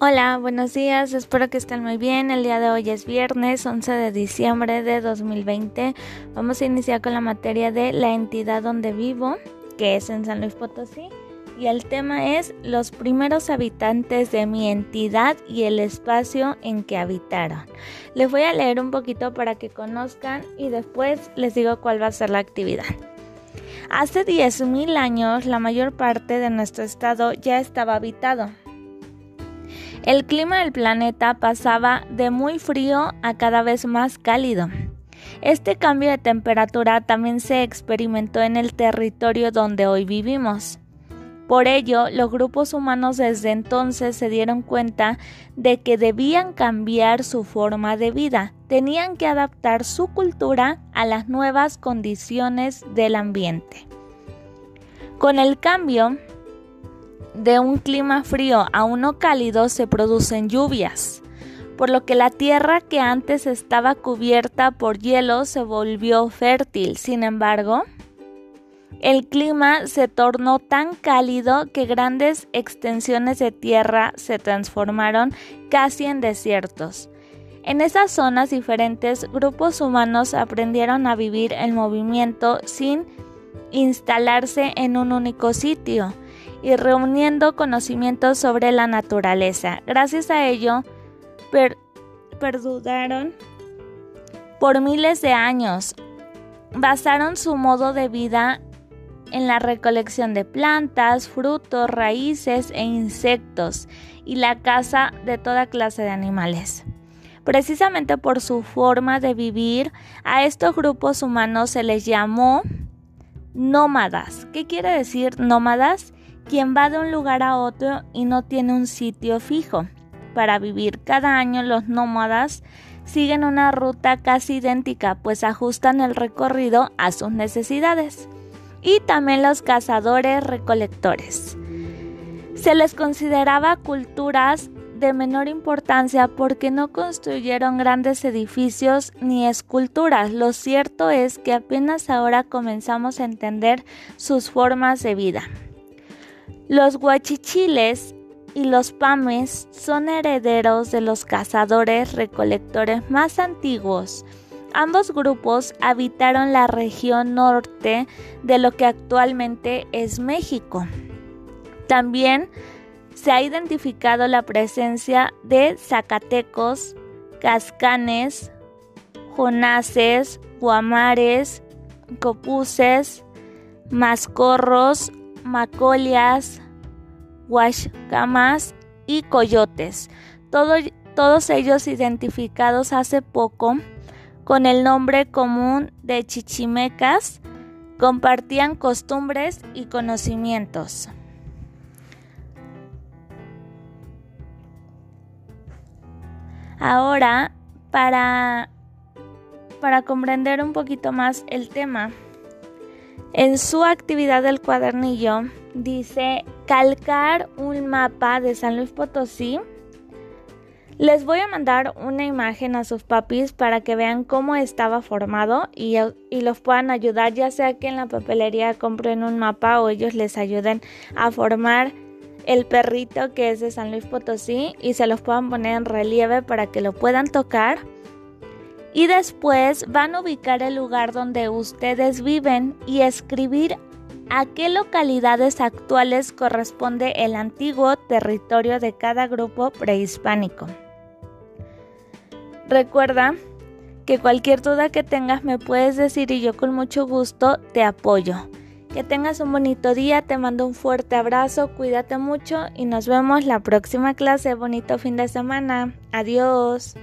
Hola, buenos días, espero que estén muy bien. El día de hoy es viernes 11 de diciembre de 2020. Vamos a iniciar con la materia de la entidad donde vivo, que es en San Luis Potosí. Y el tema es los primeros habitantes de mi entidad y el espacio en que habitaron. Les voy a leer un poquito para que conozcan y después les digo cuál va a ser la actividad. Hace 10.000 años la mayor parte de nuestro estado ya estaba habitado. El clima del planeta pasaba de muy frío a cada vez más cálido. Este cambio de temperatura también se experimentó en el territorio donde hoy vivimos. Por ello, los grupos humanos desde entonces se dieron cuenta de que debían cambiar su forma de vida, tenían que adaptar su cultura a las nuevas condiciones del ambiente. Con el cambio, de un clima frío a uno cálido se producen lluvias, por lo que la tierra que antes estaba cubierta por hielo se volvió fértil. Sin embargo, el clima se tornó tan cálido que grandes extensiones de tierra se transformaron casi en desiertos. En esas zonas diferentes grupos humanos aprendieron a vivir el movimiento sin instalarse en un único sitio y reuniendo conocimientos sobre la naturaleza. Gracias a ello, perduraron por miles de años. Basaron su modo de vida en la recolección de plantas, frutos, raíces e insectos y la caza de toda clase de animales. Precisamente por su forma de vivir, a estos grupos humanos se les llamó nómadas. ¿Qué quiere decir nómadas? Quien va de un lugar a otro y no tiene un sitio fijo para vivir. Cada año los nómadas siguen una ruta casi idéntica, pues ajustan el recorrido a sus necesidades. Y también los cazadores recolectores. Se les consideraba culturas de menor importancia porque no construyeron grandes edificios ni esculturas. Lo cierto es que apenas ahora comenzamos a entender sus formas de vida. Los guachichiles y los pames son herederos de los cazadores recolectores más antiguos. Ambos grupos habitaron la región norte de lo que actualmente es México. También se ha identificado la presencia de zacatecos, cascanes, jonases, guamares, copuses, mascorros, macolias, huashcamas y coyotes, todos ellos identificados hace poco con el nombre común de chichimecas, compartían costumbres y conocimientos. Ahora, para, para comprender un poquito más el tema, en su actividad del cuadernillo dice calcar un mapa de San Luis Potosí. Les voy a mandar una imagen a sus papis para que vean cómo estaba formado y, y, los puedan ayudar, ya sea que en la papelería compren un mapa o ellos les ayuden a formar el perrito que es de San Luis Potosí y se los puedan poner en relieve para que lo puedan tocar y después van a ubicar el lugar donde ustedes viven y escribir a qué localidades actuales corresponde el antiguo territorio de cada grupo prehispánico. Recuerda que cualquier duda que tengas me puedes decir y yo con mucho gusto te apoyo. Que tengas un bonito día, te mando un fuerte abrazo, cuídate mucho y nos vemos la próxima clase. Bonito fin de semana. Adiós.